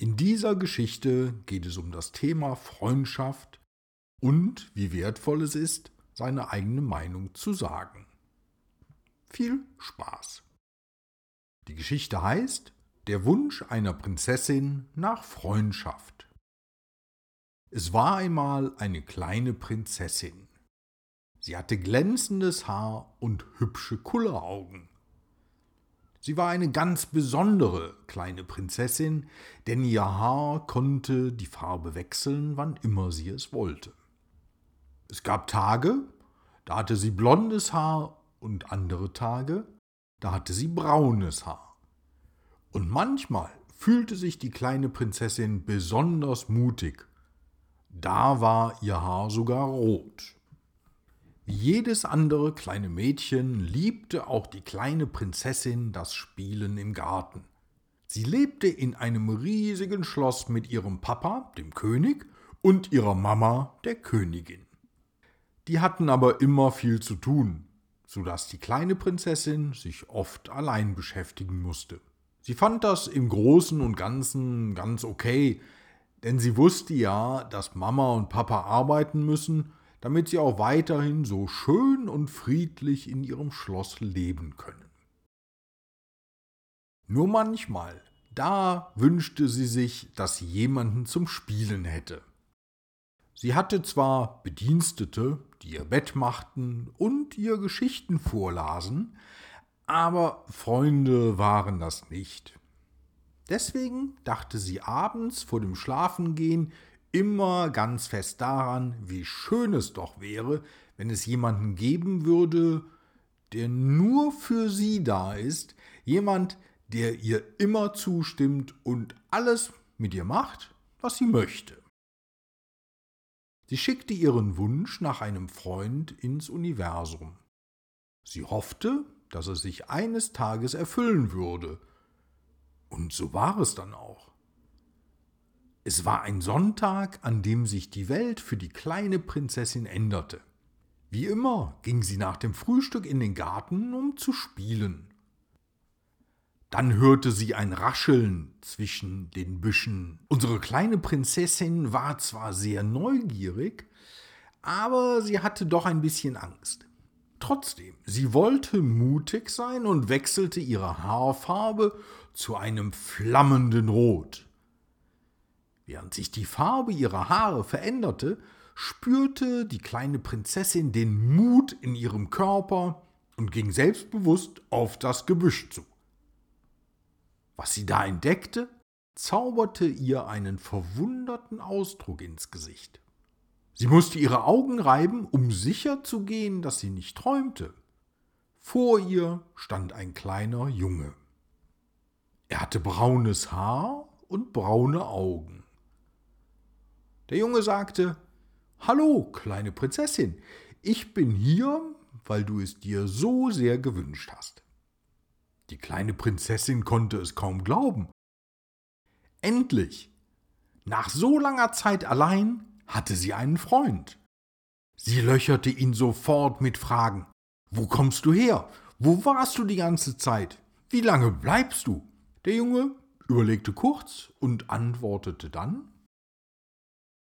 In dieser Geschichte geht es um das Thema Freundschaft und wie wertvoll es ist, seine eigene Meinung zu sagen. Viel Spaß! Die Geschichte heißt Der Wunsch einer Prinzessin nach Freundschaft. Es war einmal eine kleine Prinzessin. Sie hatte glänzendes Haar und hübsche Kulleraugen. Sie war eine ganz besondere kleine Prinzessin, denn ihr Haar konnte die Farbe wechseln, wann immer sie es wollte. Es gab Tage, da hatte sie blondes Haar und andere Tage, da hatte sie braunes Haar. Und manchmal fühlte sich die kleine Prinzessin besonders mutig. Da war ihr Haar sogar rot. Jedes andere kleine Mädchen liebte auch die kleine Prinzessin das Spielen im Garten. Sie lebte in einem riesigen Schloss mit ihrem Papa, dem König, und ihrer Mama, der Königin. Die hatten aber immer viel zu tun, so dass die kleine Prinzessin sich oft allein beschäftigen musste. Sie fand das im Großen und Ganzen ganz okay, denn sie wusste ja, dass Mama und Papa arbeiten müssen damit sie auch weiterhin so schön und friedlich in ihrem Schloss leben können. Nur manchmal, da wünschte sie sich, dass sie jemanden zum Spielen hätte. Sie hatte zwar Bedienstete, die ihr Bett machten und ihr Geschichten vorlasen, aber Freunde waren das nicht. Deswegen dachte sie abends vor dem Schlafengehen immer ganz fest daran, wie schön es doch wäre, wenn es jemanden geben würde, der nur für sie da ist, jemand, der ihr immer zustimmt und alles mit ihr macht, was sie möchte. Sie schickte ihren Wunsch nach einem Freund ins Universum. Sie hoffte, dass er sich eines Tages erfüllen würde. Und so war es dann auch. Es war ein Sonntag, an dem sich die Welt für die kleine Prinzessin änderte. Wie immer ging sie nach dem Frühstück in den Garten, um zu spielen. Dann hörte sie ein Rascheln zwischen den Büschen. Unsere kleine Prinzessin war zwar sehr neugierig, aber sie hatte doch ein bisschen Angst. Trotzdem, sie wollte mutig sein und wechselte ihre Haarfarbe zu einem flammenden Rot. Während sich die Farbe ihrer Haare veränderte, spürte die kleine Prinzessin den Mut in ihrem Körper und ging selbstbewusst auf das Gebüsch zu. Was sie da entdeckte, zauberte ihr einen verwunderten Ausdruck ins Gesicht. Sie musste ihre Augen reiben, um sicher zu gehen, dass sie nicht träumte. Vor ihr stand ein kleiner Junge. Er hatte braunes Haar und braune Augen. Der Junge sagte, Hallo, kleine Prinzessin, ich bin hier, weil du es dir so sehr gewünscht hast. Die kleine Prinzessin konnte es kaum glauben. Endlich, nach so langer Zeit allein, hatte sie einen Freund. Sie löcherte ihn sofort mit Fragen. Wo kommst du her? Wo warst du die ganze Zeit? Wie lange bleibst du? Der Junge überlegte kurz und antwortete dann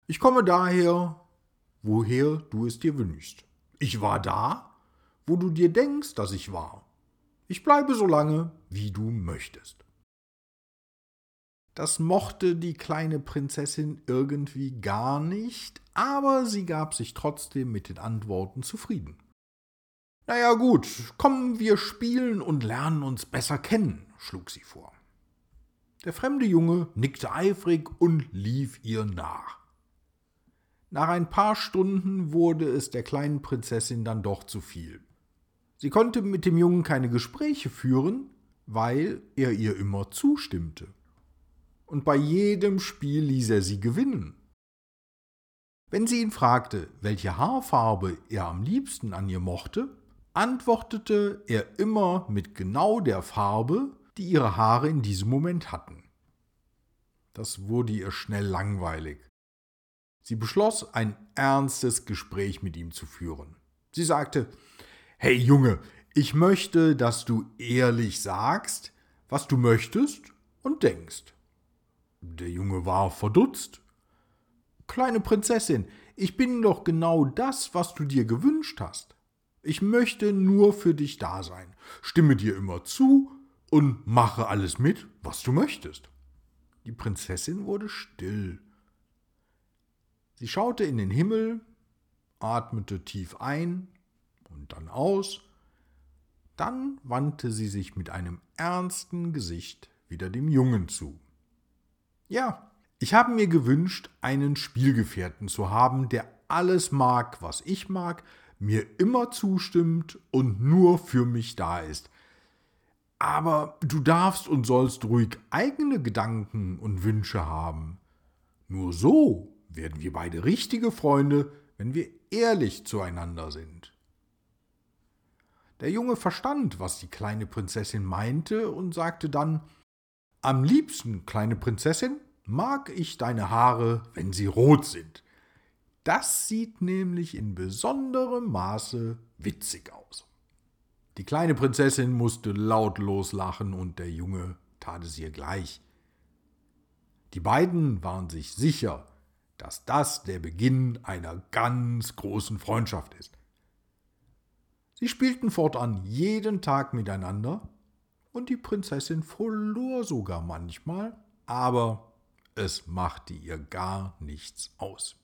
ich komme daher, woher du es dir wünschst. Ich war da, wo du dir denkst, dass ich war. Ich bleibe so lange, wie du möchtest. Das mochte die kleine Prinzessin irgendwie gar nicht, aber sie gab sich trotzdem mit den Antworten zufrieden. Na ja, gut, kommen wir spielen und lernen uns besser kennen, schlug sie vor. Der fremde Junge nickte eifrig und lief ihr nach. Nach ein paar Stunden wurde es der kleinen Prinzessin dann doch zu viel. Sie konnte mit dem Jungen keine Gespräche führen, weil er ihr immer zustimmte. Und bei jedem Spiel ließ er sie gewinnen. Wenn sie ihn fragte, welche Haarfarbe er am liebsten an ihr mochte, antwortete er immer mit genau der Farbe, die ihre Haare in diesem Moment hatten. Das wurde ihr schnell langweilig. Sie beschloss, ein ernstes Gespräch mit ihm zu führen. Sie sagte, Hey Junge, ich möchte, dass du ehrlich sagst, was du möchtest und denkst. Der Junge war verdutzt. Kleine Prinzessin, ich bin doch genau das, was du dir gewünscht hast. Ich möchte nur für dich da sein, stimme dir immer zu und mache alles mit, was du möchtest. Die Prinzessin wurde still. Sie schaute in den Himmel, atmete tief ein und dann aus, dann wandte sie sich mit einem ernsten Gesicht wieder dem Jungen zu. Ja, ich habe mir gewünscht, einen Spielgefährten zu haben, der alles mag, was ich mag, mir immer zustimmt und nur für mich da ist. Aber du darfst und sollst ruhig eigene Gedanken und Wünsche haben. Nur so werden wir beide richtige Freunde, wenn wir ehrlich zueinander sind. Der Junge verstand, was die kleine Prinzessin meinte und sagte dann Am liebsten, kleine Prinzessin, mag ich deine Haare, wenn sie rot sind. Das sieht nämlich in besonderem Maße witzig aus. Die kleine Prinzessin musste lautlos lachen und der Junge tat es ihr gleich. Die beiden waren sich sicher, dass das der Beginn einer ganz großen Freundschaft ist. Sie spielten fortan jeden Tag miteinander, und die Prinzessin verlor sogar manchmal, aber es machte ihr gar nichts aus.